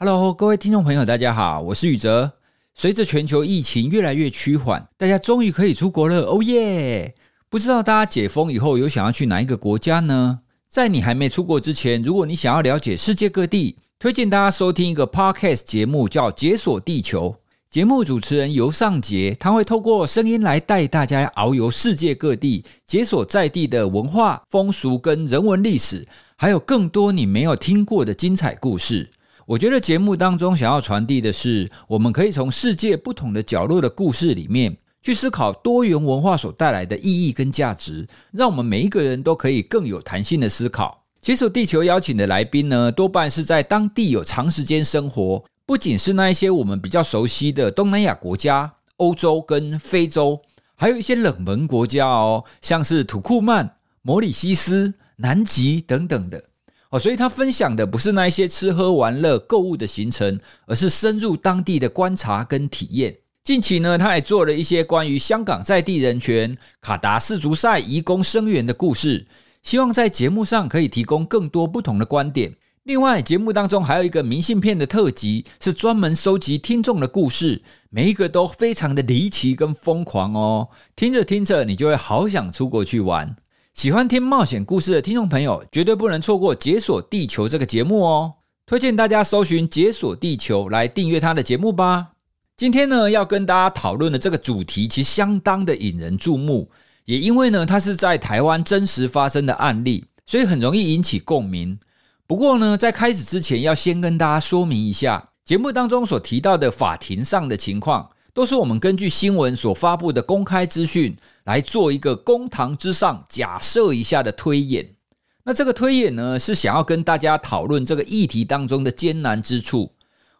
Hello，各位听众朋友，大家好，我是宇哲。随着全球疫情越来越趋缓，大家终于可以出国了，哦耶！不知道大家解封以后有想要去哪一个国家呢？在你还没出国之前，如果你想要了解世界各地，推荐大家收听一个 Podcast 节目，叫《解锁地球》。节目主持人尤尚杰，他会透过声音来带大家遨游世界各地，解锁在地的文化、风俗跟人文历史，还有更多你没有听过的精彩故事。我觉得节目当中想要传递的是，我们可以从世界不同的角落的故事里面，去思考多元文化所带来的意义跟价值，让我们每一个人都可以更有弹性的思考。接受地球邀请的来宾呢，多半是在当地有长时间生活，不仅是那一些我们比较熟悉的东南亚国家、欧洲跟非洲，还有一些冷门国家哦，像是土库曼、摩里西斯、南极等等的。哦，所以他分享的不是那一些吃喝玩乐、购物的行程，而是深入当地的观察跟体验。近期呢，他还做了一些关于香港在地人权、卡达世足赛移工声援的故事，希望在节目上可以提供更多不同的观点。另外，节目当中还有一个明信片的特辑，是专门收集听众的故事，每一个都非常的离奇跟疯狂哦。听着听着，你就会好想出国去玩。喜欢听冒险故事的听众朋友，绝对不能错过《解锁地球》这个节目哦！推荐大家搜寻《解锁地球》来订阅他的节目吧。今天呢，要跟大家讨论的这个主题，其实相当的引人注目，也因为呢，它是在台湾真实发生的案例，所以很容易引起共鸣。不过呢，在开始之前，要先跟大家说明一下，节目当中所提到的法庭上的情况，都是我们根据新闻所发布的公开资讯。来做一个公堂之上假设一下的推演，那这个推演呢，是想要跟大家讨论这个议题当中的艰难之处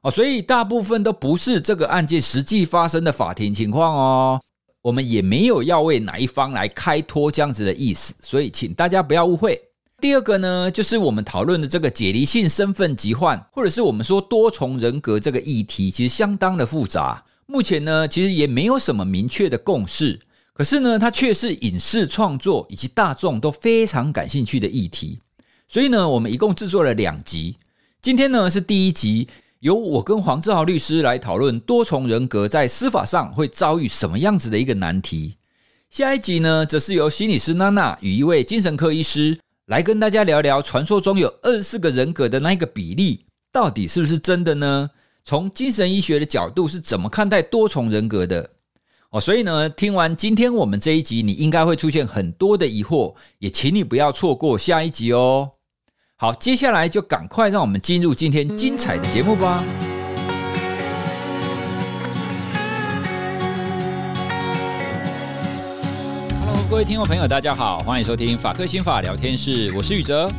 哦，所以大部分都不是这个案件实际发生的法庭情况哦，我们也没有要为哪一方来开脱这样子的意思，所以请大家不要误会。第二个呢，就是我们讨论的这个解离性身份疾患，或者是我们说多重人格这个议题，其实相当的复杂，目前呢，其实也没有什么明确的共识。可是呢，它却是影视创作以及大众都非常感兴趣的议题，所以呢，我们一共制作了两集。今天呢是第一集，由我跟黄志豪律师来讨论多重人格在司法上会遭遇什么样子的一个难题。下一集呢，则是由心理师娜娜与一位精神科医师来跟大家聊聊传说中有二十四个人格的那一个比例，到底是不是真的呢？从精神医学的角度是怎么看待多重人格的？哦，所以呢，听完今天我们这一集，你应该会出现很多的疑惑，也请你不要错过下一集哦。好，接下来就赶快让我们进入今天精彩的节目吧。Hello，各位听众朋友，大家好，欢迎收听法科心法聊天室，我是宇哲。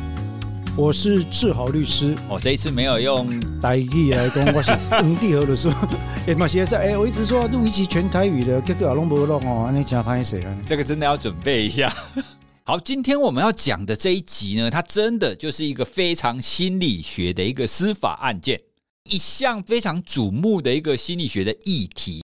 我是志豪律师，我、哦、这一次没有用台语来讲，我是本地和律师。也嘛现在哎，我一直说录一集全台语的，结果拢无弄哦，那真歹势啊！这个真的要准备一下。好，今天我们要讲的这一集呢，它真的就是一个非常心理学的一个司法案件，一项非常瞩目的一个心理学的议题。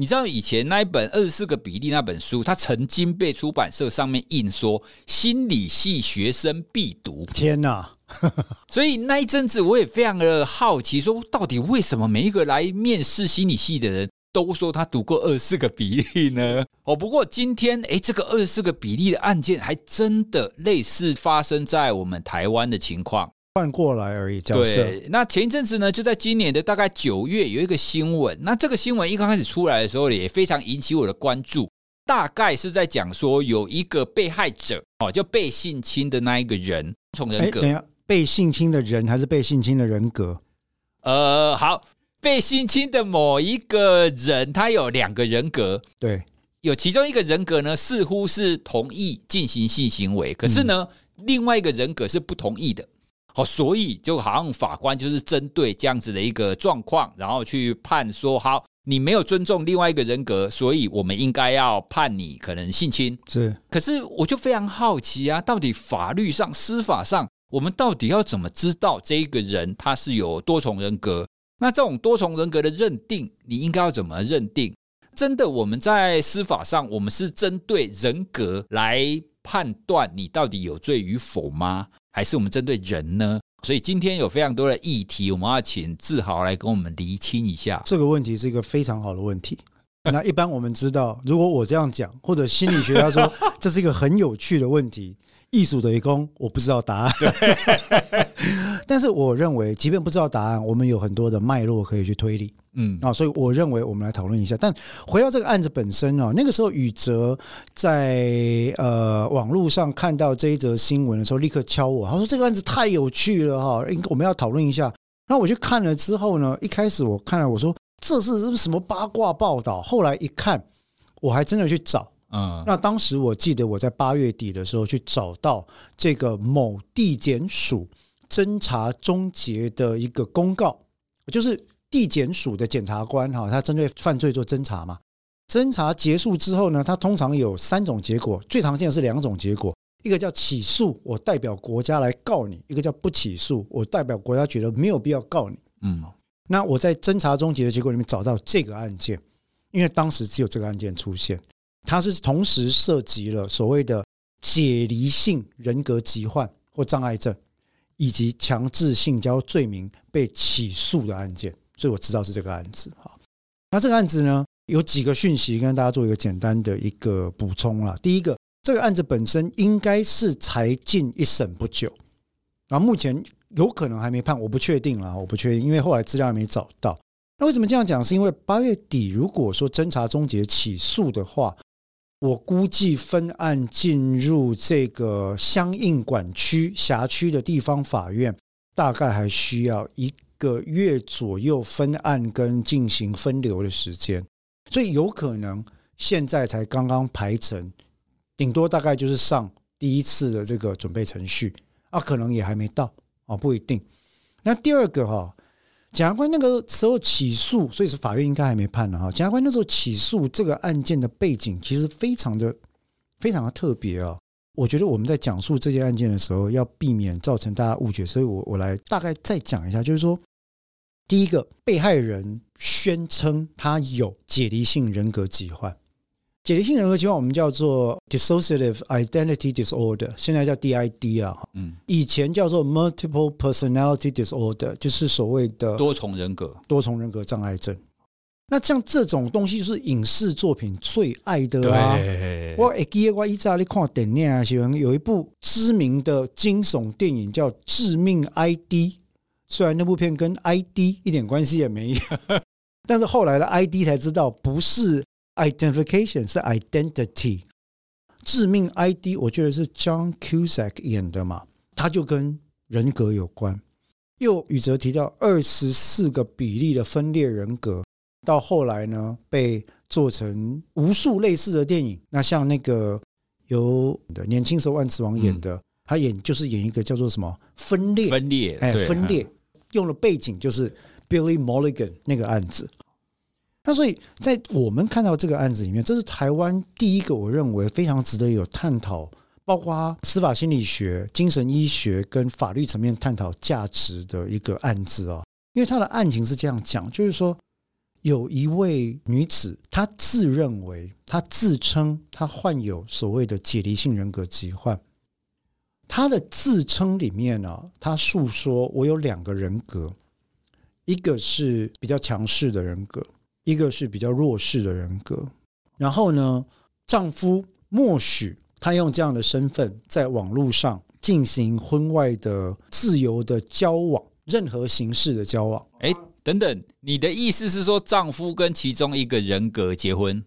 你知道以前那一本二十四个比例那本书，它曾经被出版社上面印说心理系学生必读。天哪！所以那一阵子我也非常的好奇，说到底为什么每一个来面试心理系的人都说他读过二十四个比例呢？哦，不过今天诶，这个二十四个比例的案件还真的类似发生在我们台湾的情况。换过来而已，对。那前一阵子呢，就在今年的大概九月，有一个新闻。那这个新闻一刚开始出来的时候，也非常引起我的关注。大概是在讲说，有一个被害者哦，就被性侵的那一个人，从人格。等下，被性侵的人还是被性侵的人格？呃，好，被性侵的某一个人，他有两个人格。对，有其中一个人格呢，似乎是同意进行性行为，可是呢，嗯、另外一个人格是不同意的。好，所以就好像法官就是针对这样子的一个状况，然后去判说：好，你没有尊重另外一个人格，所以我们应该要判你可能性侵。是，可是我就非常好奇啊，到底法律上、司法上，我们到底要怎么知道这一个人他是有多重人格？那这种多重人格的认定，你应该要怎么认定？真的，我们在司法上，我们是针对人格来判断你到底有罪与否吗？还是我们针对人呢？所以今天有非常多的议题，我们要请志豪来跟我们厘清一下。这个问题是一个非常好的问题。那一般我们知道，如果我这样讲，或者心理学家说这是一个很有趣的问题，艺术的一工，我不知道答案。但是我认为，即便不知道答案，我们有很多的脉络可以去推理。嗯啊，所以我认为我们来讨论一下。但回到这个案子本身啊，那个时候宇哲在呃网络上看到这一则新闻的时候，立刻敲我，他说这个案子太有趣了哈，我们要讨论一下。那我去看了之后呢，一开始我看了，我说这是什么八卦报道？后来一看，我还真的去找。嗯，那当时我记得我在八月底的时候去找到这个某地检署侦查终结的一个公告，就是。地检署的检察官哈，他针对犯罪做侦查嘛。侦查结束之后呢，他通常有三种结果，最常见的是两种结果，一个叫起诉，我代表国家来告你；一个叫不起诉，我代表国家觉得没有必要告你。嗯，那我在侦查终结的结果里面找到这个案件，因为当时只有这个案件出现，它是同时涉及了所谓的解离性人格疾患或障碍症，以及强制性交罪名被起诉的案件。所以我知道是这个案子哈，那这个案子呢，有几个讯息跟大家做一个简单的一个补充啦。第一个，这个案子本身应该是才进一审不久，然后目前有可能还没判，我不确定啦，我不确定，因为后来资料还没找到。那为什么这样讲？是因为八月底如果说侦查终结起诉的话，我估计分案进入这个相应管区辖区的地方法院，大概还需要一。个月左右分案跟进行分流的时间，所以有可能现在才刚刚排成，顶多大概就是上第一次的这个准备程序啊，可能也还没到啊，不一定。那第二个哈，检察官那个时候起诉，所以是法院应该还没判呢哈。检察官那时候起诉这个案件的背景其实非常的非常的特别啊。我觉得我们在讲述这件案件的时候，要避免造成大家误解，所以我我来大概再讲一下，就是说，第一个被害人宣称他有解离性人格疾患，解离性人格疾患我们叫做 dissociative identity disorder，现在叫 DID 啊，嗯，以前叫做 multiple personality disorder，就是所谓的多重人格多重人格障碍症。那像这种东西就是影视作品最爱的啊！我记得我一直在看电影啊，喜欢有一部知名的惊悚电影叫《致命 ID》，虽然那部片跟 ID 一点关系也没有，但是后来的 ID 才知道不是 identification，是 identity。致命 ID 我觉得是 John Cusack 演的嘛，他就跟人格有关。又宇哲提到二十四个比例的分裂人格。到后来呢，被做成无数类似的电影。那像那个由的年轻时候万磁王演的，他演就是演一个叫做什么分裂分裂哎分裂，用了背景就是 Billy Mulligan 那个案子。那所以在我们看到这个案子里面，这是台湾第一个我认为非常值得有探讨，包括司法心理学、精神医学跟法律层面探讨价值的一个案子啊。因为他的案情是这样讲，就是说。有一位女子，她自认为，她自称她患有所谓的解离性人格疾患。她的自称里面呢、啊，她诉说我有两个人格，一个是比较强势的人格，一个是比较弱势的人格。然后呢，丈夫默许她用这样的身份在网络上进行婚外的自由的交往，任何形式的交往。哎。等等，你的意思是说，丈夫跟其中一个人格结婚，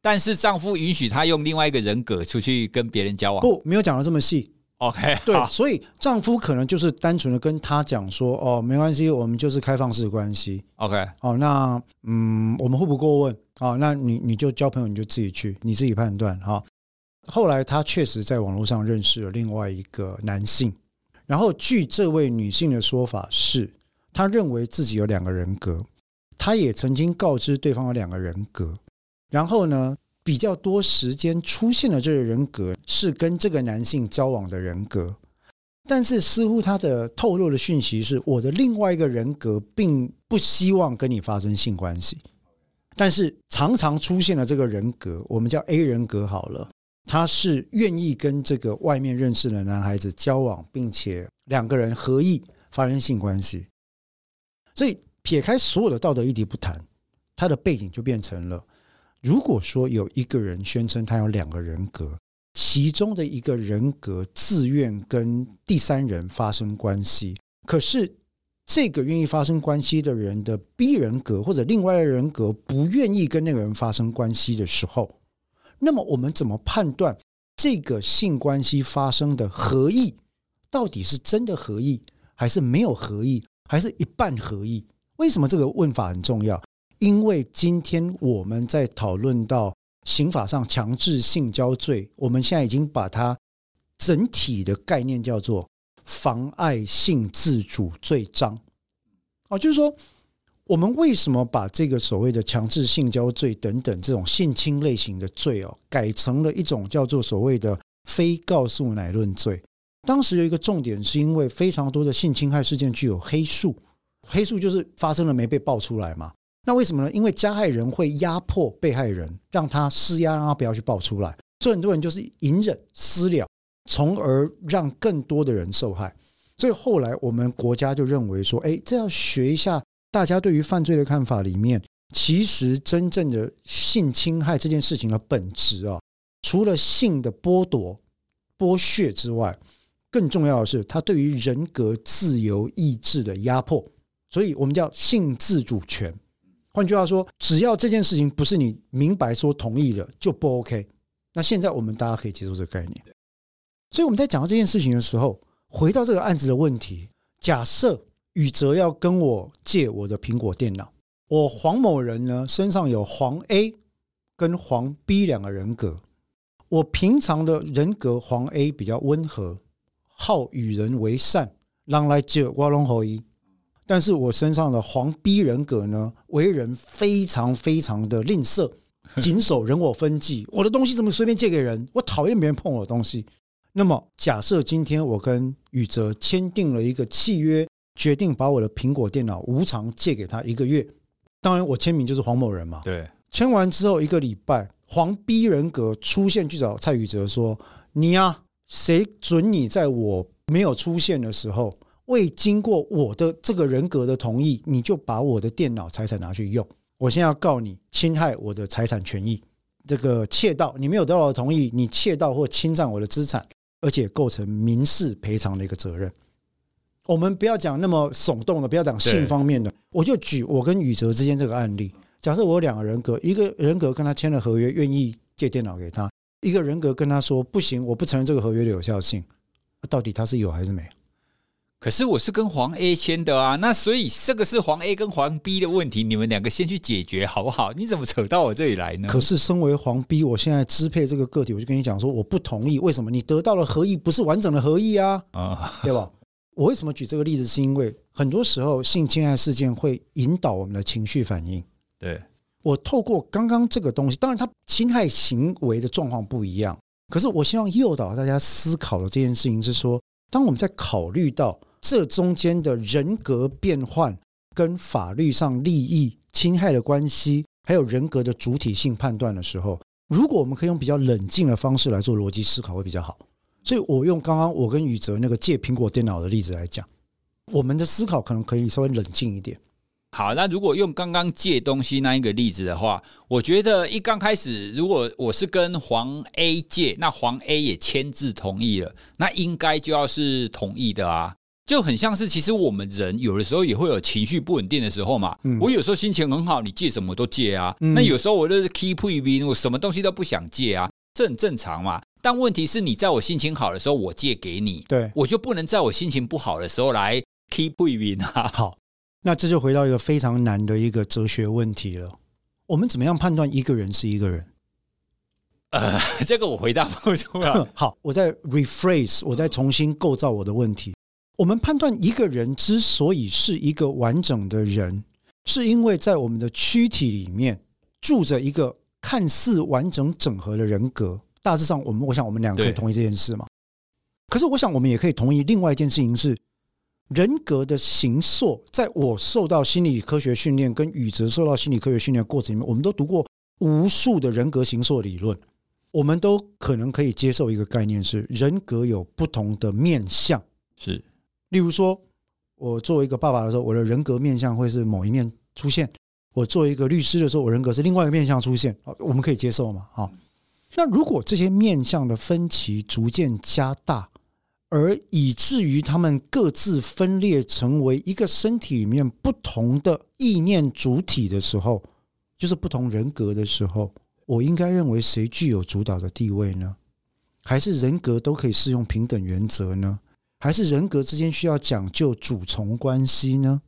但是丈夫允许她用另外一个人格出去跟别人交往？不，没有讲的这么细。OK，对，所以丈夫可能就是单纯的跟她讲说：“哦，没关系，我们就是开放式关系。”OK，哦，那嗯，我们互不过问啊，那你你就交朋友，你就自己去，你自己判断哈。后来她确实在网络上认识了另外一个男性，然后据这位女性的说法是。她认为自己有两个人格，她也曾经告知对方有两个人格，然后呢，比较多时间出现的这个人格是跟这个男性交往的人格，但是似乎他的透露的讯息是，我的另外一个人格并不希望跟你发生性关系，但是常常出现的这个人格，我们叫 A 人格好了，他是愿意跟这个外面认识的男孩子交往，并且两个人合意。发生性关系。所以撇开所有的道德议题不谈，他的背景就变成了：如果说有一个人宣称他有两个人格，其中的一个人格自愿跟第三人发生关系，可是这个愿意发生关系的人的 B 人格或者另外的人格不愿意跟那个人发生关系的时候，那么我们怎么判断这个性关系发生的合意到底是真的合意，还是没有合意，还是一半合意？为什么这个问法很重要？因为今天我们在讨论到刑法上强制性交罪，我们现在已经把它整体的概念叫做妨碍性自主罪章。哦，就是说。我们为什么把这个所谓的强制性交罪等等这种性侵类型的罪哦，改成了一种叫做所谓的非告诉乃论罪？当时有一个重点，是因为非常多的性侵害事件具有黑数，黑数就是发生了没被爆出来嘛。那为什么呢？因为加害人会压迫被害人，让他施压，让他不要去爆出来，所以很多人就是隐忍私了，从而让更多的人受害。所以后来我们国家就认为说，哎，这要学一下。大家对于犯罪的看法里面，其实真正的性侵害这件事情的本质啊，除了性的剥夺、剥削之外，更重要的是它对于人格自由意志的压迫。所以我们叫性自主权。换句话说，只要这件事情不是你明白说同意的，就不 OK。那现在我们大家可以接受这个概念。所以我们在讲到这件事情的时候，回到这个案子的问题，假设。宇哲要跟我借我的苹果电脑，我黄某人呢，身上有黄 A 跟黄 B 两个人格。我平常的人格黄 A 比较温和，好与人为善，让来借我拢可以。但是我身上的黄逼人格呢，为人非常非常的吝啬，谨守人我分际。我的东西怎么随便借给人？我讨厌别人碰我的东西。那么假设今天我跟宇哲签订了一个契约。决定把我的苹果电脑无偿借给他一个月，当然我签名就是黄某人嘛。对，签完之后一个礼拜，黄逼人格出现去找蔡宇哲说：“你呀，谁准你在我没有出现的时候，未经过我的这个人格的同意，你就把我的电脑财产拿去用？我现在要告你侵害我的财产权益，这个窃盗，你没有得到我的同意，你窃盗或侵占我的资产，而且构成民事赔偿的一个责任。”我们不要讲那么耸动的，不要讲性方面的，我就举我跟宇哲之间这个案例。假设我有两个人格，一个人格跟他签了合约，愿意借电脑给他；一个人格跟他说不行，我不承认这个合约的有效性。到底他是有还是没？可是我是跟黄 A 签的啊，那所以这个是黄 A 跟黄 B 的问题，你们两个先去解决好不好？你怎么扯到我这里来呢？可是身为黄 B，我现在支配这个个体，我就跟你讲说，我不同意。为什么？你得到了合意，不是完整的合意啊？啊，对吧？我为什么举这个例子？是因为很多时候性侵害事件会引导我们的情绪反应。对，我透过刚刚这个东西，当然它侵害行为的状况不一样，可是我希望诱导大家思考的这件事情是说，当我们在考虑到这中间的人格变换跟法律上利益侵害的关系，还有人格的主体性判断的时候，如果我们可以用比较冷静的方式来做逻辑思考，会比较好。所以我用刚刚我跟宇哲那个借苹果电脑的例子来讲，我们的思考可能可以稍微冷静一点。好，那如果用刚刚借东西那一个例子的话，我觉得一刚开始，如果我是跟黄 A 借，那黄 A 也签字同意了，那应该就要是同意的啊，就很像是其实我们人有的时候也会有情绪不稳定的时候嘛。我有时候心情很好，你借什么都借啊。那有时候我就是 keep 一边，我什么东西都不想借啊，这很正常嘛。但问题是你在我心情好的时候，我借给你，对，我就不能在我心情不好的时候来 keep 不赢啊。好，那这就回到一个非常难的一个哲学问题了。我们怎么样判断一个人是一个人？呃，这个我回答不出来。好，我再 rephrase，我再重新构造我的问题。我们判断一个人之所以是一个完整的人，是因为在我们的躯体里面住着一个看似完整整合的人格。大致上，我们我想我们两个可以同意这件事嘛？可是我想我们也可以同意另外一件事情是，人格的形塑，在我受到心理科学训练，跟宇哲受到心理科学训练的过程里面，我们都读过无数的人格形塑理论，我们都可能可以接受一个概念是，人格有不同的面向。是，例如说，我作为一个爸爸的时候，我的人格面向会是某一面出现；我作为一个律师的时候，我人格是另外一个面向出现。我们可以接受嘛？啊，那如果这些面向的分歧逐渐加大，而以至于他们各自分裂成为一个身体里面不同的意念主体的时候，就是不同人格的时候，我应该认为谁具有主导的地位呢？还是人格都可以适用平等原则呢？还是人格之间需要讲究主从关系呢？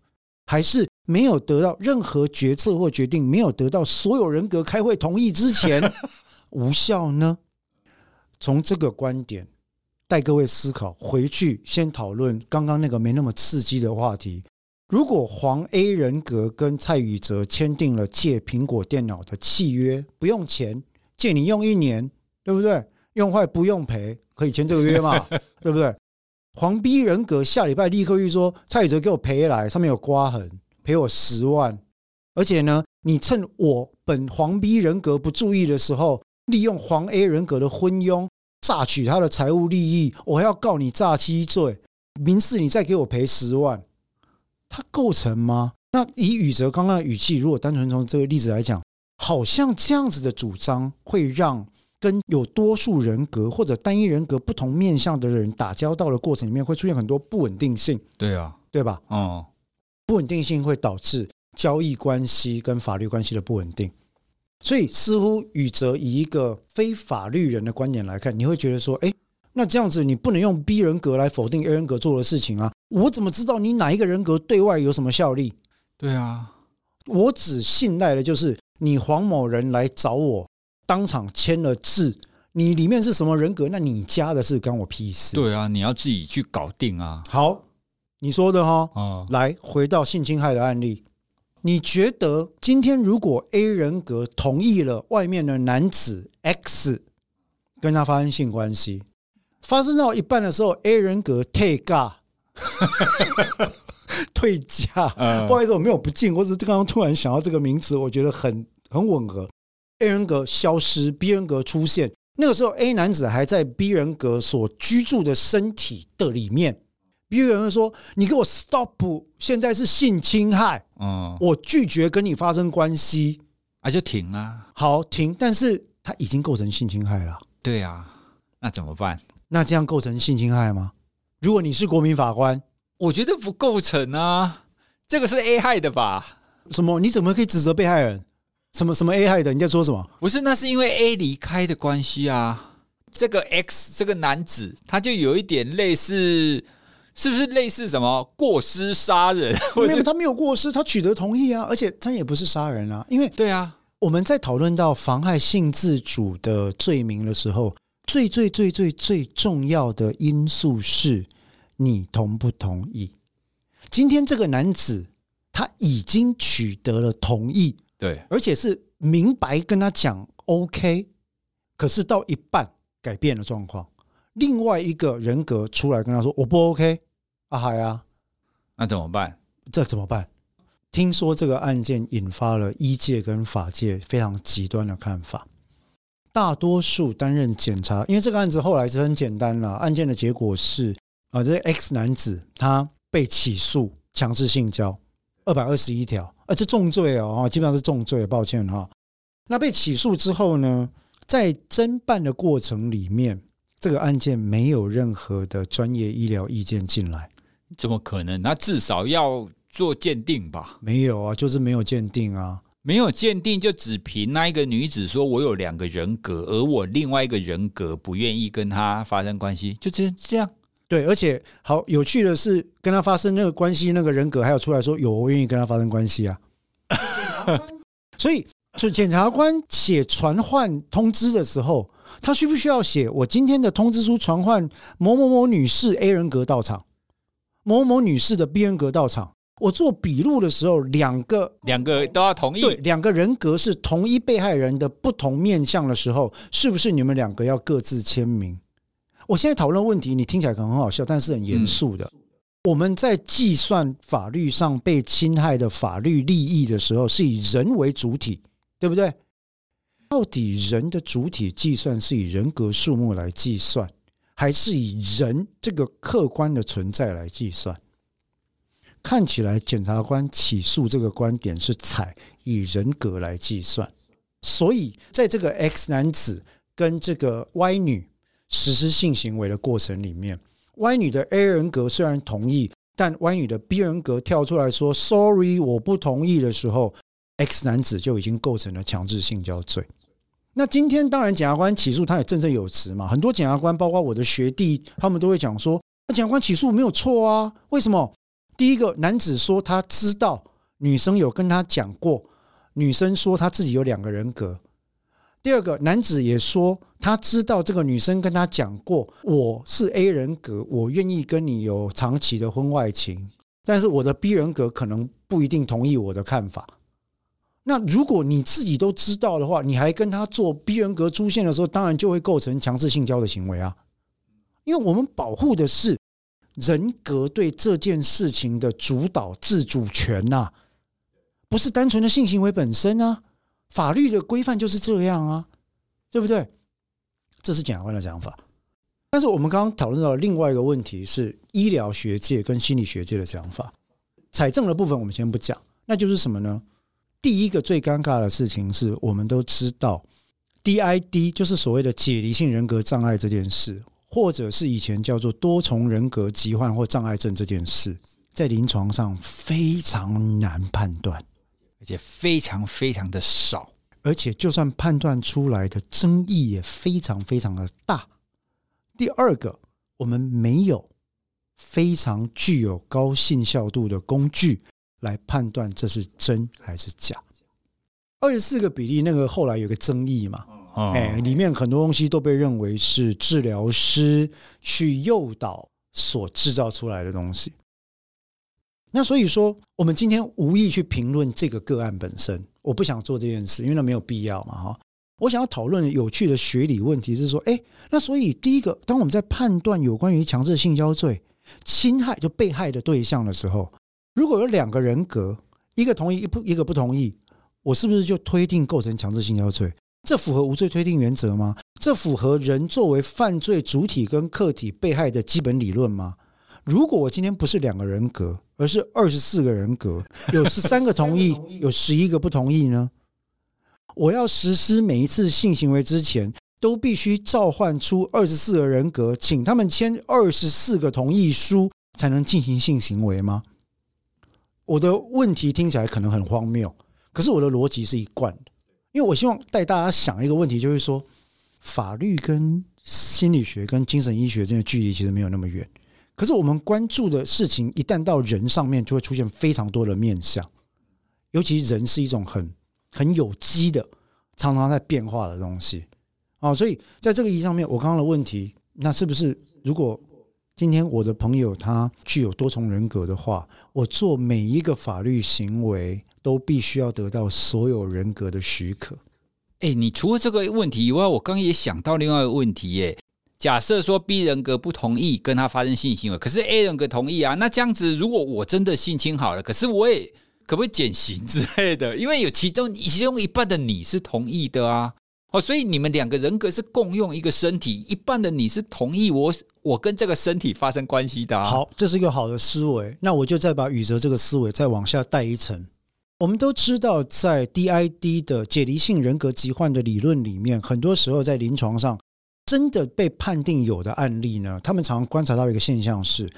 还是没有得到任何决策或决定，没有得到所有人格开会同意之前 无效呢？从这个观点带各位思考，回去先讨论刚刚那个没那么刺激的话题。如果黄 A 人格跟蔡宇哲签订了借苹果电脑的契约，不用钱，借你用一年，对不对？用坏不用赔，可以签这个约嘛？对不对？黄 B 人格下礼拜立刻预说蔡宇哲给我赔来，上面有刮痕，赔我十万。而且呢，你趁我本黄 B 人格不注意的时候，利用黄 A 人格的昏庸榨取他的财务利益，我还要告你诈欺罪，民事你再给我赔十万，他构成吗？那以宇哲刚刚的语气，如果单纯从这个例子来讲，好像这样子的主张会让。跟有多数人格或者单一人格不同面向的人打交道的过程里面，会出现很多不稳定性。对啊，对吧？哦，不稳定性会导致交易关系跟法律关系的不稳定。所以，似乎宇哲以一个非法律人的观点来看，你会觉得说：哎，那这样子你不能用 B 人格来否定 A 人格做的事情啊？我怎么知道你哪一个人格对外有什么效力？对啊，我只信赖的就是你黄某人来找我。当场签了字，你里面是什么人格？那你加的是关我屁事？对啊，你要自己去搞定啊。好，你说的哈。嗯，来回到性侵害的案例，你觉得今天如果 A 人格同意了外面的男子 X 跟他发生性关系，发生到一半的时候，A 人格退尬，退价。不好意思，我没有不敬，我只是刚刚突然想到这个名词，我觉得很很吻合。A 人格消失，B 人格出现。那个时候，A 男子还在 B 人格所居住的身体的里面。B 人格说：“你给我 stop，现在是性侵害。嗯，我拒绝跟你发生关系。啊，就停啊。好，停。但是他已经构成性侵害了。对啊，那怎么办？那这样构成性侵害吗？如果你是国民法官，我觉得不构成啊。这个是 A 害的吧？什么？你怎么可以指责被害人？”什么什么 A 害的？你在说什么？不是，那是因为 A 离开的关系啊。这个 X 这个男子，他就有一点类似，是不是类似什么过失杀人？没有，他没有过失，他取得同意啊，而且他也不是杀人啊。因为对啊，我们在讨论到妨害性自主的罪名的时候，最最最最最重要的因素是你同不同意。今天这个男子他已经取得了同意。对，而且是明白跟他讲 OK，可是到一半改变了状况，另外一个人格出来跟他说我不 OK，啊海啊，那怎么办？这怎么办？听说这个案件引发了医界跟法界非常极端的看法，大多数担任检察，因为这个案子后来是很简单了，案件的结果是啊，这 X 男子他被起诉强制性交。二百二十一条，而且重罪哦，基本上是重罪，抱歉哈。那被起诉之后呢，在侦办的过程里面，这个案件没有任何的专业医疗意见进来，怎么可能？那至少要做鉴定吧？没有啊，就是没有鉴定啊，没有鉴定就只凭那一个女子说我有两个人格，而我另外一个人格不愿意跟她发生关系，就这这样。对，而且好有趣的是，跟他发生那个关系，那个人格还有出来说有，我愿意跟他发生关系啊。所以，就检察官写传唤通知的时候，他需不需要写我今天的通知书传唤某某某女士 A 人格到场，某某女士的 B 人格到场？我做笔录的时候，两个两个都要同意。对，两个人格是同一被害人的不同面相的时候，是不是你们两个要各自签名？我现在讨论问题，你听起来可能很好笑，但是很严肃的。嗯、我们在计算法律上被侵害的法律利益的时候，是以人为主体，对不对？到底人的主体计算是以人格数目来计算，还是以人这个客观的存在来计算？看起来检察官起诉这个观点是采以人格来计算，所以在这个 X 男子跟这个 Y 女实施性行为的过程里面，Y 女的 A 人格虽然同意，但 Y 女的 B 人格跳出来说 “sorry，我不同意”的时候，X 男子就已经构成了强制性交罪。那今天当然检察官起诉他也振振有词嘛，很多检察官包括我的学弟，他们都会讲说，那检察官起诉没有错啊，为什么？第一个男子说他知道女生有跟他讲过，女生说她自己有两个人格。第二个男子也说他知道这个女生跟他讲过，我是 A 人格，我愿意跟你有长期的婚外情，但是我的 B 人格可能不一定同意我的看法。那如果你自己都知道的话，你还跟他做 B 人格出现的时候，当然就会构成强制性交的行为啊。因为我们保护的是人格对这件事情的主导自主权呐，不是单纯的性行为本身啊。法律的规范就是这样啊，对不对？这是检察官的讲法。但是我们刚刚讨论到另外一个问题是医疗学界跟心理学界的讲法。采证的部分我们先不讲，那就是什么呢？第一个最尴尬的事情是，我们都知道，DID 就是所谓的解离性人格障碍这件事，或者是以前叫做多重人格疾患或障碍症这件事，在临床上非常难判断，而且非常非常的少，而且就算判断出来的争议也非常非常的大。第二个，我们没有非常具有高信效度的工具。来判断这是真还是假。二十四个比例那个后来有个争议嘛，哎，里面很多东西都被认为是治疗师去诱导所制造出来的东西。那所以说，我们今天无意去评论这个个案本身，我不想做这件事，因为那没有必要嘛，哈。我想要讨论有趣的学理问题是说，哎，那所以第一个，当我们在判断有关于强制性交罪、侵害就被害的对象的时候。如果有两个人格，一个同意，一不一个不同意，我是不是就推定构成强制性交罪？这符合无罪推定原则吗？这符合人作为犯罪主体跟客体被害的基本理论吗？如果我今天不是两个人格，而是二十四个人格，有十三个同意，有十一个不同意呢？我要实施每一次性行为之前，都必须召唤出二十四个人格，请他们签二十四个同意书，才能进行性行为吗？我的问题听起来可能很荒谬，可是我的逻辑是一贯的，因为我希望带大家想一个问题，就是说，法律跟心理学跟精神医学之间的距离其实没有那么远，可是我们关注的事情一旦到人上面，就会出现非常多的面相，尤其人是一种很很有机的、常常在变化的东西啊，所以在这个意义上面，我刚刚的问题，那是不是如果？今天我的朋友他具有多重人格的话，我做每一个法律行为都必须要得到所有人格的许可。哎，你除了这个问题以外，我刚也想到另外一个问题耶。假设说 B 人格不同意跟他发生性行为，可是 A 人格同意啊，那这样子如果我真的性侵好了，可是我也可不可以减刑之类的？因为有其中其中一半的你是同意的啊。哦，所以你们两个人格是共用一个身体，一半的你是同意我，我跟这个身体发生关系的啊。好，这是一个好的思维。那我就再把宇哲这个思维再往下带一层。我们都知道，在 DID 的解离性人格疾患的理论里面，很多时候在临床上真的被判定有的案例呢，他们常常观察到一个现象是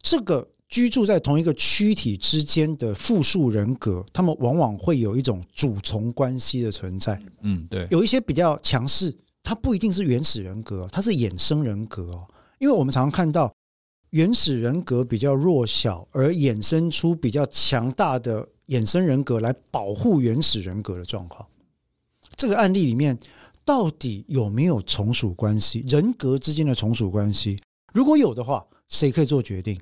这个。居住在同一个躯体之间的复数人格，他们往往会有一种主从关系的存在。嗯，对，有一些比较强势，它不一定是原始人格，它是衍生人格哦。因为我们常常看到原始人格比较弱小，而衍生出比较强大的衍生人格来保护原始人格的状况。这个案例里面到底有没有从属关系？人格之间的从属关系，如果有的话，谁可以做决定？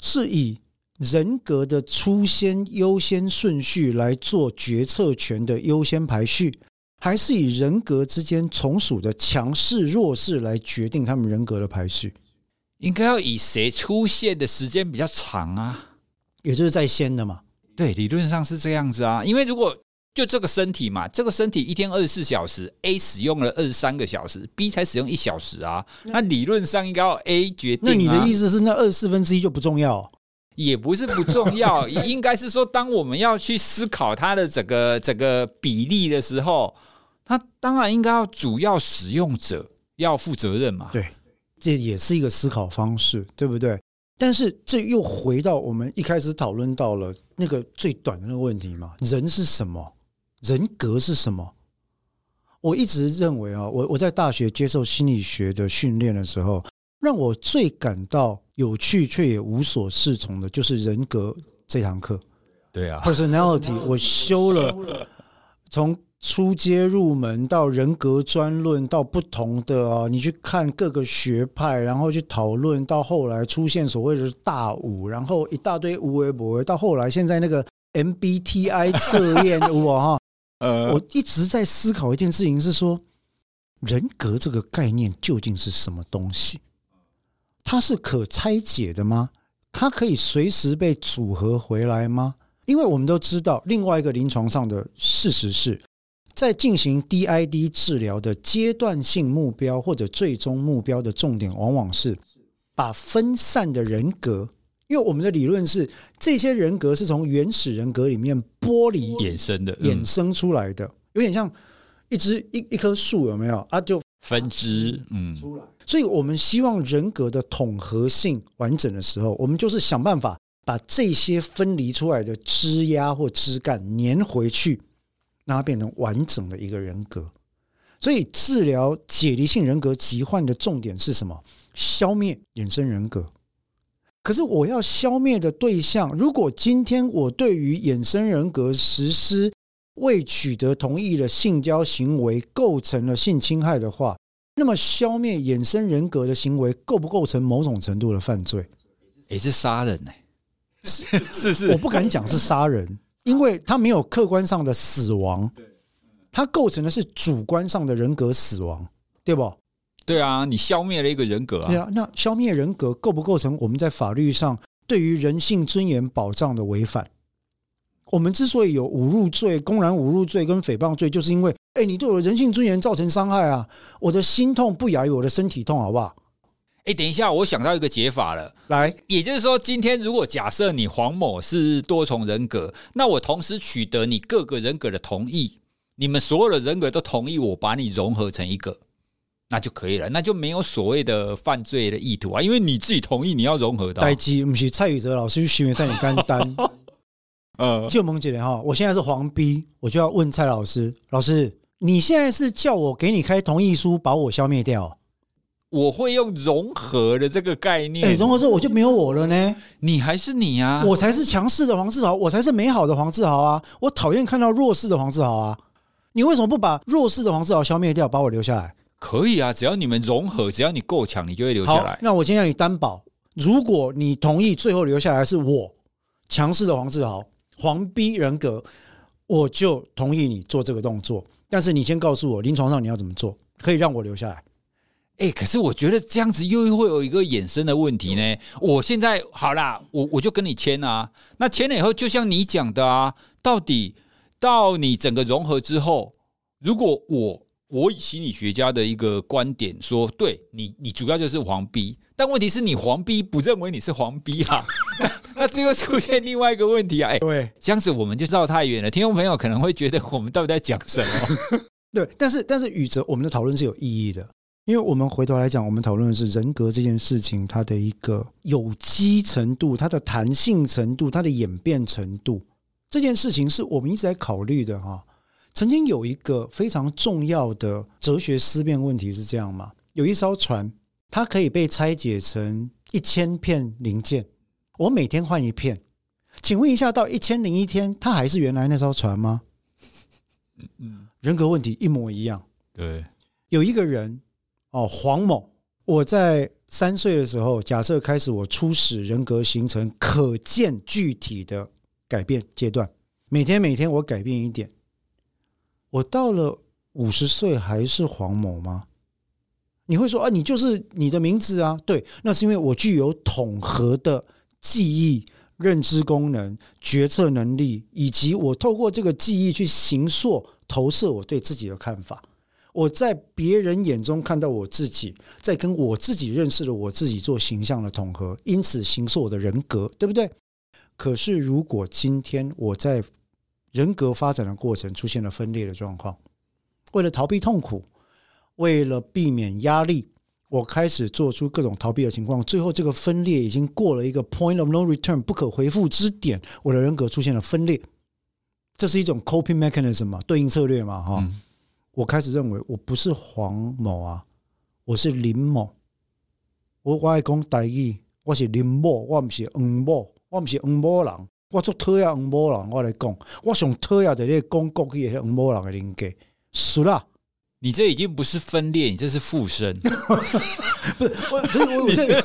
是以人格的出先优先顺序来做决策权的优先排序，还是以人格之间从属的强势弱势来决定他们人格的排序？应该要以谁出现的时间比较长啊？也就是在先的嘛？对，理论上是这样子啊。因为如果就这个身体嘛，这个身体一天二十四小时，A 使用了二十三个小时，B 才使用一小时啊。那理论上应该要 A 决定啊。那你的意思是，那二十四分之一就不重要？也不是不重要，应该是说，当我们要去思考它的整个整个比例的时候，它当然应该要主要使用者要负责任嘛。对，这也是一个思考方式，对不对？但是这又回到我们一开始讨论到了那个最短的那个问题嘛：人是什么？人格是什么？我一直认为啊，我我在大学接受心理学的训练的时候，让我最感到有趣却也无所适从的，就是人格这堂课。对啊，personality，我修了从。初阶入门到人格专论，到不同的啊，你去看各个学派，然后去讨论，到后来出现所谓的大五，然后一大堆无为不为，到后来现在那个 MBTI 测验，我哈，呃，我一直在思考一件事情，是说人格这个概念究竟是什么东西？它是可拆解的吗？它可以随时被组合回来吗？因为我们都知道，另外一个临床上的事实是。在进行 DID 治疗的阶段性目标或者最终目标的重点，往往是把分散的人格，因为我们的理论是这些人格是从原始人格里面剥离衍生的、衍生出来的，有点像一只一一棵树，有没有啊？就分支嗯出来。所以我们希望人格的统合性完整的时候，我们就是想办法把这些分离出来的枝丫或枝干粘回去。让它变成完整的一个人格，所以治疗解离性人格疾患的重点是什么？消灭衍生人格。可是我要消灭的对象，如果今天我对于衍生人格实施未取得同意的性交行为构成了性侵害的话，那么消灭衍生人格的行为构不构成某种程度的犯罪？也是杀人呢？是是是，我不敢讲是杀人。因为他没有客观上的死亡，他构成的是主观上的人格死亡，对不？对啊，你消灭了一个人格啊。对啊，那消灭人格构不构成我们在法律上对于人性尊严保障的违反？我们之所以有侮辱罪、公然侮辱罪跟诽谤罪，就是因为，哎，你对我的人性尊严造成伤害啊，我的心痛不亚于我的身体痛，好不好？哎，等一下，我想到一个解法了。来，也就是说，今天如果假设你黄某是多重人格，那我同时取得你各个人格的同意，你们所有的人格都同意我把你融合成一个，那就可以了，那就没有所谓的犯罪的意图啊，因为你自己同意你要融合到。代机不是蔡宇哲老师去许愿在你干单。呃，就萌姐哈，我现在是黄 B，我就要问蔡老师，老师，你现在是叫我给你开同意书，把我消灭掉？我会用融合的这个概念，哎，融合之后我就没有我了呢？你还是你啊？我才是强势的黄志豪，我才是美好的黄志豪啊！我讨厌看到弱势的黄志豪啊！你为什么不把弱势的黄志豪消灭掉，把我留下来？可以啊，只要你们融合，只要你够强，你就会留下来。那我先让你担保，如果你同意，最后留下来是我强势的黄志豪，黄逼人格，我就同意你做这个动作。但是你先告诉我，临床上你要怎么做，可以让我留下来。哎、欸，可是我觉得这样子又会有一个衍生的问题呢。我现在好啦，我我就跟你签啊。那签了以后，就像你讲的啊，到底到你整个融合之后，如果我我以心理学家的一个观点说，对你，你主要就是黄 B，但问题是你黄 B 不认为你是黄 B 啊，那这又出现另外一个问题啊。哎，对，这样子我们就绕太远了。听众朋友可能会觉得我们到底在讲什么？对，但是但是宇哲，我们的讨论是有意义的。因为我们回头来讲，我们讨论的是人格这件事情，它的一个有机程度、它的弹性程度、它的演变程度，这件事情是我们一直在考虑的哈。曾经有一个非常重要的哲学思辨问题是这样嘛？有一艘船，它可以被拆解成一千片零件，我每天换一片，请问一下，到一千零一天，它还是原来那艘船吗？嗯，人格问题一模一样。对，有一个人。哦，黄某，我在三岁的时候，假设开始我初始人格形成可见具体的改变阶段，每天每天我改变一点，我到了五十岁还是黄某吗？你会说啊，你就是你的名字啊？对，那是因为我具有统合的记忆、认知功能、决策能力，以及我透过这个记忆去形塑、投射我对自己的看法。我在别人眼中看到我自己，在跟我自己认识的我自己做形象的统合，因此形塑我的人格，对不对？可是如果今天我在人格发展的过程出现了分裂的状况，为了逃避痛苦，为了避免压力，我开始做出各种逃避的情况，最后这个分裂已经过了一个 point of no return 不可回复之点，我的人格出现了分裂，这是一种 coping mechanism 嘛，对应策略嘛，哈、嗯。我开始认为我不是黄某啊，我是林某。我我爱讲台语，我是林某，我不是黄某，我不是黄某人。我做讨厌黄某人，我来讲，我想讨厌的那讲国语的黄某人的人格，输了。你这已经不是分裂，你这是附身。不是我，我我这个，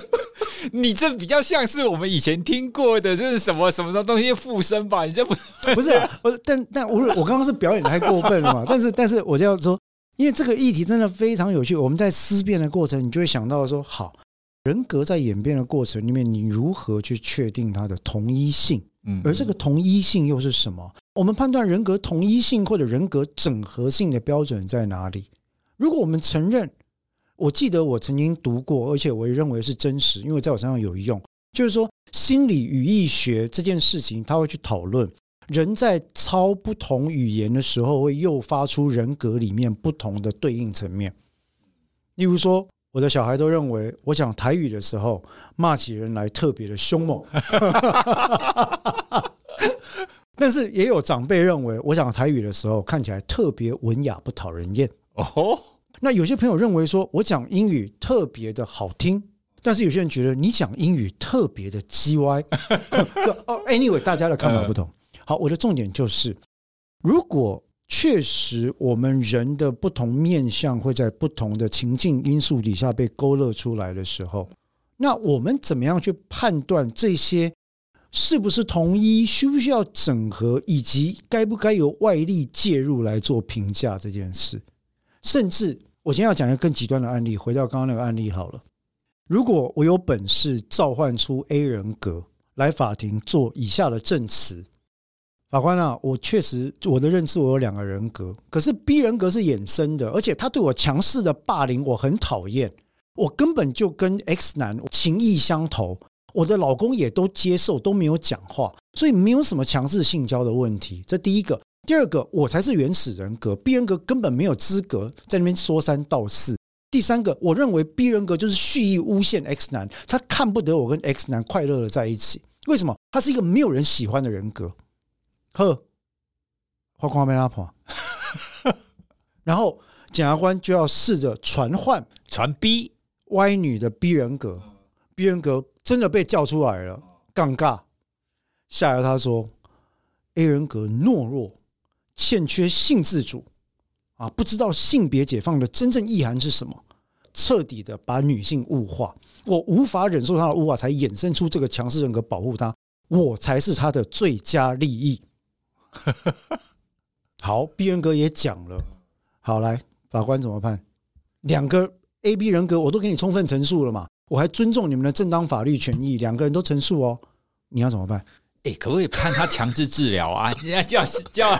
你这比较像是我们以前听过的，这是什么什么什么东西附身吧？你这不不是？我但但我我刚刚是表演的太过分了嘛？但是但是我就要说，因为这个议题真的非常有趣。我们在思辨的过程，你就会想到说，好，人格在演变的过程里面，你如何去确定它的同一性？嗯，而这个同一性又是什么？我们判断人格同一性或者人格整合性的标准在哪里？如果我们承认，我记得我曾经读过，而且我也认为是真实，因为在我身上有用。就是说，心理语义学这件事情，他会去讨论人在操不同语言的时候，会诱发出人格里面不同的对应层面。例如说，我的小孩都认为，我讲台语的时候，骂起人来特别的凶猛。但是也有长辈认为，我讲台语的时候看起来特别文雅不讨人厌。哦，那有些朋友认为说我讲英语特别的好听，但是有些人觉得你讲英语特别的叽歪。哦，anyway，大家的看法不同。好，我的重点就是，如果确实我们人的不同面向会在不同的情境因素底下被勾勒出来的时候，那我们怎么样去判断这些？是不是同一？需不需要整合？以及该不该由外力介入来做评价这件事？甚至，我今天要讲一个更极端的案例。回到刚刚那个案例好了，如果我有本事召唤出 A 人格来法庭做以下的证词，法官啊，我确实我的认知我有两个人格，可是 B 人格是衍生的，而且他对我强势的霸凌我很讨厌，我根本就跟 X 男情意相投。我的老公也都接受，都没有讲话，所以没有什么强制性交的问题。这第一个，第二个，我才是原始人格，B 人格根本没有资格在那边说三道四。第三个，我认为 B 人格就是蓄意诬陷 X 男，他看不得我跟 X 男快乐的在一起。为什么？他是一个没有人喜欢的人格。呵，花光没拉破，然后检察官就要试着传唤传逼歪女的逼人格逼人格。真的被叫出来了，尴尬。下来他说：“A 人格懦弱，欠缺性自主，啊，不知道性别解放的真正意涵是什么，彻底的把女性物化。我无法忍受她的物化，才衍生出这个强势人格保护她，我才是她的最佳利益。” 好，B 人格也讲了。好，来，法官怎么判？两个 A、B 人格我都给你充分陈述了嘛。我还尊重你们的正当法律权益，两个人都陈述哦，你要怎么办？哎、欸，可不可以判他强制治疗 啊？人家叫叫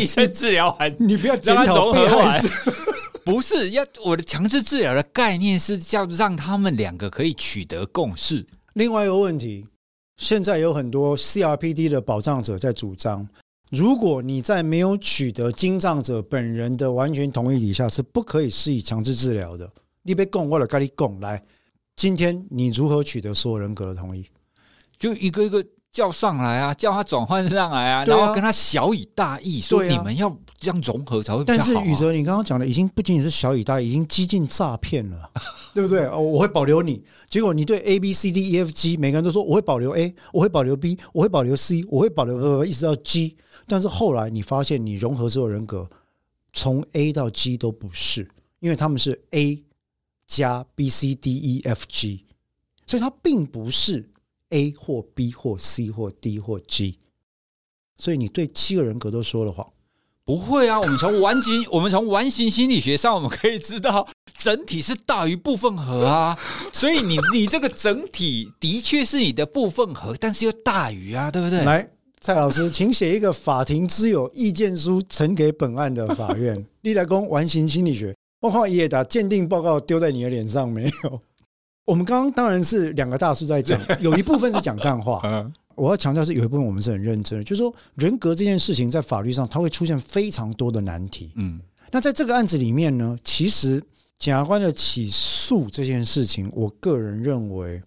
医生治疗完，你不要检讨被害者，不是要我的强制治疗的概念是叫让他们两个可以取得共识。另外一个问题，现在有很多 CRPD 的保障者在主张，如果你在没有取得经障者本人的完全同意底下，是不可以施以强制治疗的。你被供，我来跟你供来。今天你如何取得所有人格的同意？就一个一个叫上来啊，叫他转换上来啊，然后跟他小以大义，说你们要这样融合才会。但是宇哲，你刚刚讲的已经不仅仅是小以大义，已经激进诈骗了，对不对？哦，我会保留你。结果你对 A B C D E F G 每个人都说我会保留 A，我会保留 B，我会保留 C，我会保留一直到 G。但是后来你发现你融合之后人格，从 A 到 G 都不是，因为他们是 A。加 B C D E F G，所以它并不是 A 或 B 或 C 或 D 或 G，所以你对七个人格都说了谎？不会啊，我们从完形，我们从完形心理学上，我们可以知道整体是大于部分和啊，所以你你这个整体的确是你的部分和，但是又大于啊，对不对？来，蔡老师，请写一个法庭之友意见书呈给本案的法院。立来公完形心理学。包括也打鉴定报告丢在你的脸上没有？我们刚刚当然是两个大叔在讲，有一部分是讲干话，我要强调是有一部分我们是很认真的，就是说人格这件事情在法律上它会出现非常多的难题。嗯，那在这个案子里面呢，其实检察官的起诉这件事情，我个人认为，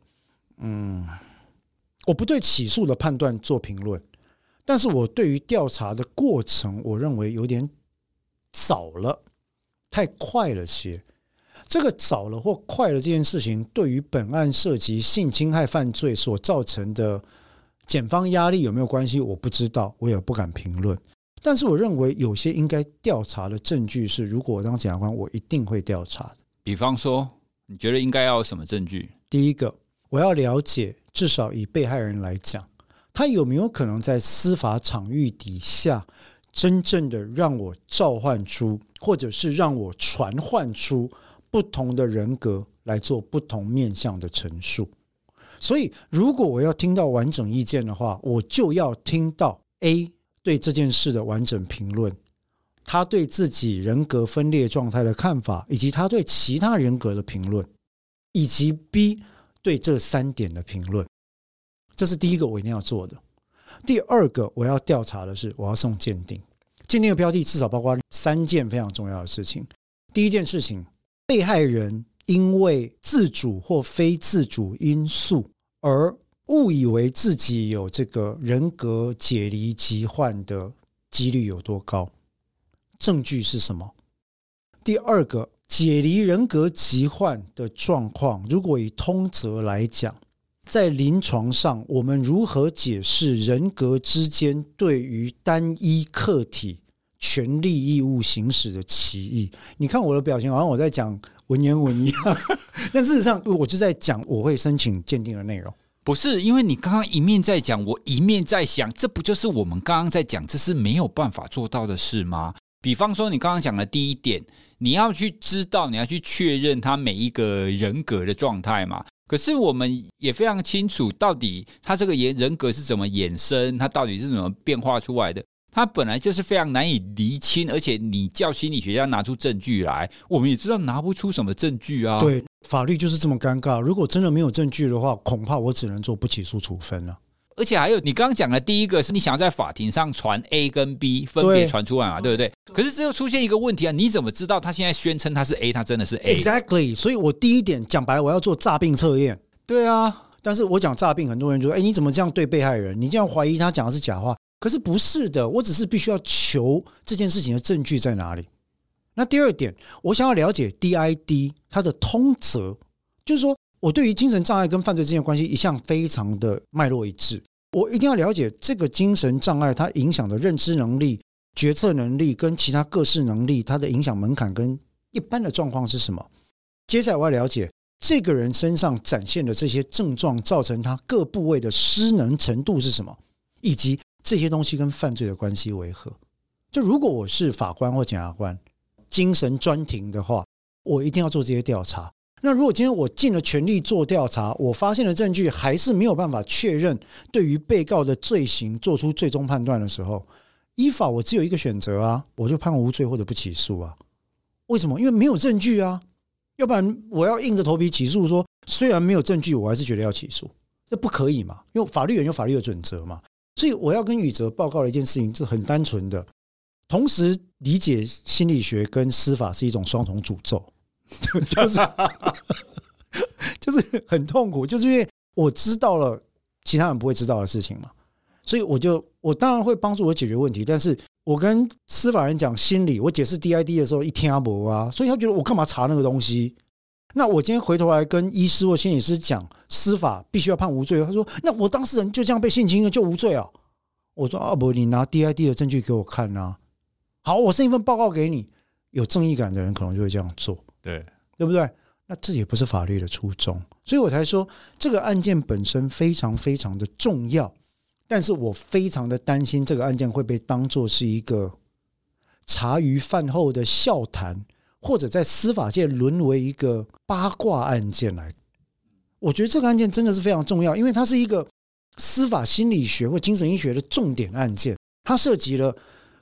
嗯，我不对起诉的判断做评论，但是我对于调查的过程，我认为有点早了，太快了些。这个早了或快了这件事情，对于本案涉及性侵害犯罪所造成的检方压力有没有关系？我不知道，我也不敢评论。但是我认为有些应该调查的证据是，如果我当检察官，我一定会调查的。比方说，你觉得应该要有什么证据？第一个，我要了解，至少以被害人来讲，他有没有可能在司法场域底下，真正的让我召唤出，或者是让我传唤出。不同的人格来做不同面向的陈述，所以如果我要听到完整意见的话，我就要听到 A 对这件事的完整评论，他对自己人格分裂状态的看法，以及他对其他人格的评论，以及 B 对这三点的评论。这是第一个我一定要做的。第二个我要调查的是，我要送鉴定。鉴定的标的至少包括三件非常重要的事情。第一件事情。被害人因为自主或非自主因素而误以为自己有这个人格解离疾患的几率有多高？证据是什么？第二个，解离人格疾患的状况，如果以通则来讲，在临床上，我们如何解释人格之间对于单一客体？权利义务行使的歧义，你看我的表情好像我在讲文言文一样，但事实上我就在讲我会申请鉴定的内容。不是，因为你刚刚一面在讲，我一面在想，这不就是我们刚刚在讲，这是没有办法做到的事吗？比方说你刚刚讲的第一点，你要去知道，你要去确认他每一个人格的状态嘛。可是我们也非常清楚，到底他这个人人格是怎么衍生，他到底是怎么变化出来的。他本来就是非常难以厘清，而且你叫心理学家拿出证据来，我们也知道拿不出什么证据啊。对，法律就是这么尴尬。如果真的没有证据的话，恐怕我只能做不起诉处分了。而且还有，你刚刚讲的第一个是你想要在法庭上传 A 跟 B 分别传出来嘛，对，对不对？可是这又出现一个问题啊，你怎么知道他现在宣称他是 A，他真的是 A？Exactly。所以我第一点讲白了，我要做诈病测验。对啊，但是我讲诈病，很多人就说：“哎，你怎么这样对被害人？你这样怀疑他讲的是假话。”可是不是的，我只是必须要求这件事情的证据在哪里。那第二点，我想要了解 DID 它的通则，就是说我对于精神障碍跟犯罪之间的关系一向非常的脉络一致。我一定要了解这个精神障碍它影响的认知能力、决策能力跟其他各式能力，它的影响门槛跟一般的状况是什么。接下来我要了解这个人身上展现的这些症状，造成他各部位的失能程度是什么，以及。这些东西跟犯罪的关系为何？就如果我是法官或检察官，精神专庭的话，我一定要做这些调查。那如果今天我尽了全力做调查，我发现的证据还是没有办法确认对于被告的罪行做出最终判断的时候，依法我只有一个选择啊，我就判无罪或者不起诉啊。为什么？因为没有证据啊。要不然我要硬着头皮起诉，说虽然没有证据，我还是觉得要起诉，这不可以嘛？因为法律人有法律的准则嘛。所以我要跟宇哲报告的一件事情是很单纯的，同时理解心理学跟司法是一种双重诅咒，就是 就是很痛苦，就是因为我知道了其他人不会知道的事情嘛，所以我就我当然会帮助我解决问题，但是我跟司法人讲心理，我解释 DID 的时候一听阿伯啊，所以他觉得我干嘛查那个东西？那我今天回头来跟医师或心理师讲，司法必须要判无罪。他说：“那我当事人就这样被性侵了，就无罪啊？”我说：“啊不，你拿 DID 的证据给我看啊。”好，我送一份报告给你。有正义感的人可能就会这样做，对对不对？那这也不是法律的初衷，所以我才说这个案件本身非常非常的重要。但是我非常的担心这个案件会被当做是一个茶余饭后的笑谈。或者在司法界沦为一个八卦案件来，我觉得这个案件真的是非常重要，因为它是一个司法心理学或精神医学的重点案件，它涉及了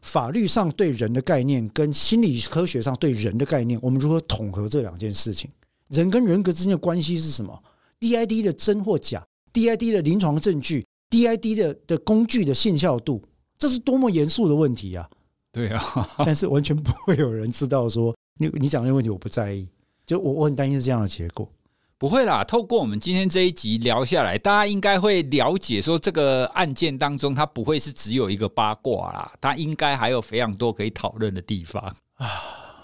法律上对人的概念跟心理科学上对人的概念，我们如何统合这两件事情？人跟人格之间的关系是什么？DID 的真或假？DID 的临床证据 DID 的的工具的信效度，这是多么严肃的问题啊！对啊，但是完全不会有人知道说你你讲那个问题我不在意，就我我很担心是这样的结果。不会啦，透过我们今天这一集聊下来，大家应该会了解说这个案件当中，它不会是只有一个八卦啦，它应该还有非常多可以讨论的地方啊。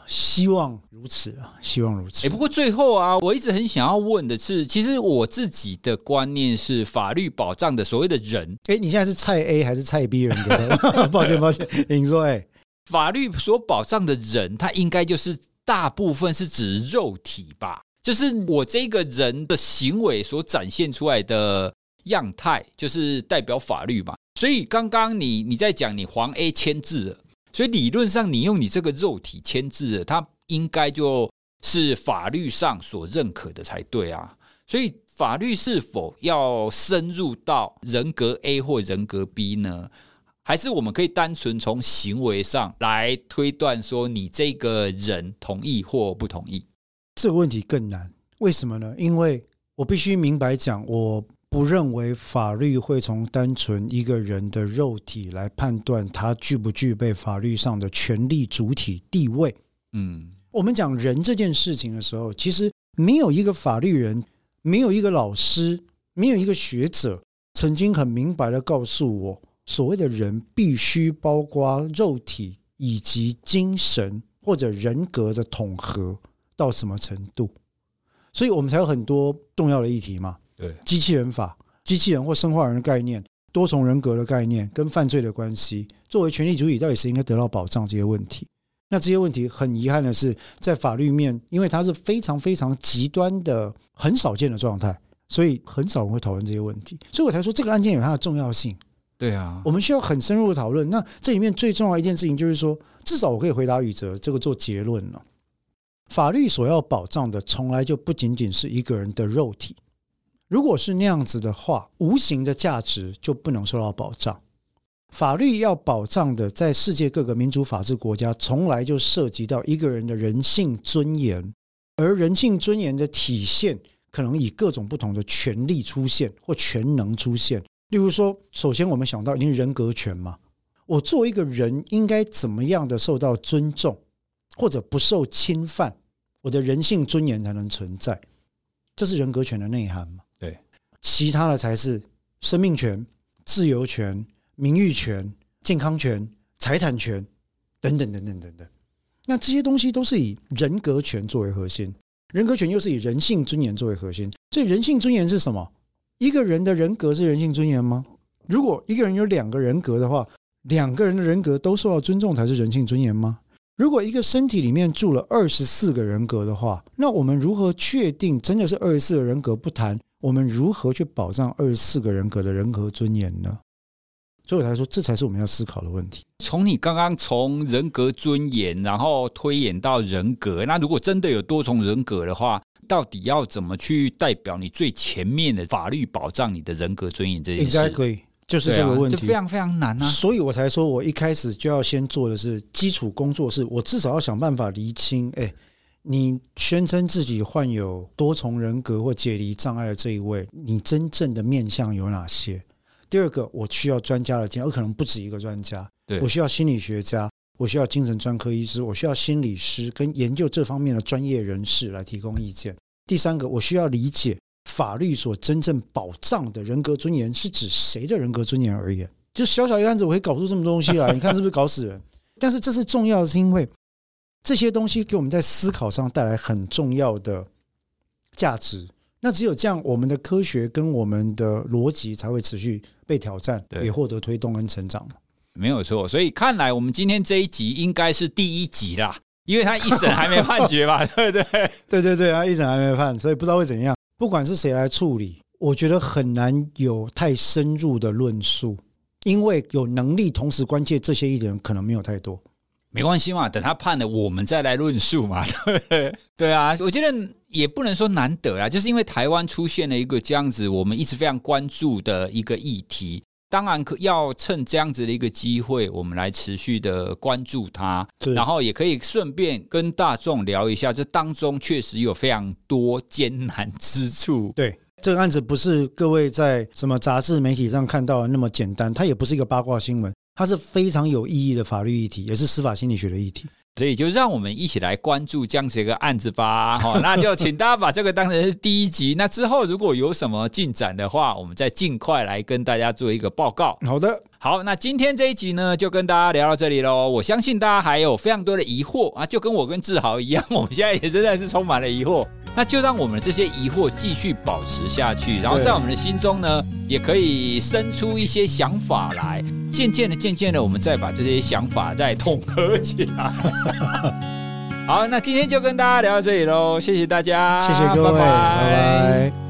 希望如此啊，希望如此。哎，不过最后啊，我一直很想要问的是，其实我自己的观念是，法律保障的所谓的人，哎，你现在是蔡 A 还是蔡 B 人格？抱歉，抱歉，你说，哎，法律所保障的人，他应该就是大部分是指肉体吧？就是我这个人的行为所展现出来的样态，就是代表法律嘛。所以刚刚你你在讲你黄 A 签字了，所以理论上你用你这个肉体签字了，它应该就是法律上所认可的才对啊。所以法律是否要深入到人格 A 或人格 B 呢？还是我们可以单纯从行为上来推断说你这个人同意或不同意？这个问题更难，为什么呢？因为我必须明白讲，我不认为法律会从单纯一个人的肉体来判断他具不具备法律上的权利主体地位。嗯，我们讲人这件事情的时候，其实没有一个法律人，没有一个老师，没有一个学者曾经很明白的告诉我，所谓的人必须包括肉体以及精神或者人格的统合。到什么程度，所以我们才有很多重要的议题嘛。对，机器人法、机器人或生化人的概念、多重人格的概念跟犯罪的关系，作为权利主体，到底谁应该得到保障这些问题？那这些问题很遗憾的是，在法律面，因为它是非常非常极端的、很少见的状态，所以很少人会讨论这些问题。所以我才说这个案件有它的重要性。对啊，我们需要很深入的讨论。那这里面最重要一件事情就是说，至少我可以回答宇哲这个做结论了。法律所要保障的，从来就不仅仅是一个人的肉体。如果是那样子的话，无形的价值就不能受到保障。法律要保障的，在世界各个民主法治国家，从来就涉及到一个人的人性尊严，而人性尊严的体现，可能以各种不同的权利出现或全能出现。例如说，首先我们想到一定人格权嘛，我作为一个人，应该怎么样的受到尊重？或者不受侵犯，我的人性尊严才能存在，这是人格权的内涵嘛？对，其他的才是生命权、自由权、名誉权、健康权、财产权等等等等等等。那这些东西都是以人格权作为核心，人格权又是以人性尊严作为核心。所以，人性尊严是什么？一个人的人格是人性尊严吗？如果一个人有两个人格的话，两个人的人格都受到尊重才是人性尊严吗？如果一个身体里面住了二十四个人格的话，那我们如何确定真的是二十四个人格不谈？我们如何去保障二十四个人格的人格尊严呢？所以我才说，这才是我们要思考的问题。从你刚刚从人格尊严，然后推演到人格，那如果真的有多重人格的话，到底要怎么去代表你最前面的法律保障你的人格尊严这件事？Exactly. 就是这个问题，这非常非常难啊！所以我才说，我一开始就要先做的是基础工作，是我至少要想办法厘清：哎，你宣称自己患有多重人格或解离障碍的这一位，你真正的面相有哪些？第二个，我需要专家的建议，我可能不止一个专家，对，我需要心理学家，我需要精神专科医师，我需要心理师跟研究这方面的专业人士来提供意见。第三个，我需要理解。法律所真正保障的人格尊严是指谁的人格尊严而言？就小小一个案子，我可以搞出这么多东西来，你看是不是搞死人？但是这是重要的，是因为这些东西给我们在思考上带来很重要的价值。那只有这样，我们的科学跟我们的逻辑才会持续被挑战，也获得推动跟成长。没有错，所以看来我们今天这一集应该是第一集啦，因为他一审还没判决吧？对不对？对对对啊，一审还没判，所以不知道会怎样。不管是谁来处理，我觉得很难有太深入的论述，因为有能力同时关切这些议题的人可能没有太多。没关系嘛，等他判了，我们再来论述嘛。对对啊，我觉得也不能说难得啊，就是因为台湾出现了一个这样子，我们一直非常关注的一个议题。当然可要趁这样子的一个机会，我们来持续的关注它，然后也可以顺便跟大众聊一下，这当中确实有非常多艰难之处。对，这个案子不是各位在什么杂志媒体上看到的那么简单，它也不是一个八卦新闻，它是非常有意义的法律议题，也是司法心理学的议题。所以就让我们一起来关注这样子一个案子吧。好，那就请大家把这个当成是第一集。那之后如果有什么进展的话，我们再尽快来跟大家做一个报告。好的，好，那今天这一集呢，就跟大家聊到这里喽。我相信大家还有非常多的疑惑啊，就跟我跟志豪一样，我们现在也真的是充满了疑惑。那就让我们这些疑惑继续保持下去，然后在我们的心中呢，也可以生出一些想法来。渐渐的，渐渐的，我们再把这些想法再统合起来。好，那今天就跟大家聊到这里喽，谢谢大家，谢谢各位，拜拜。拜拜。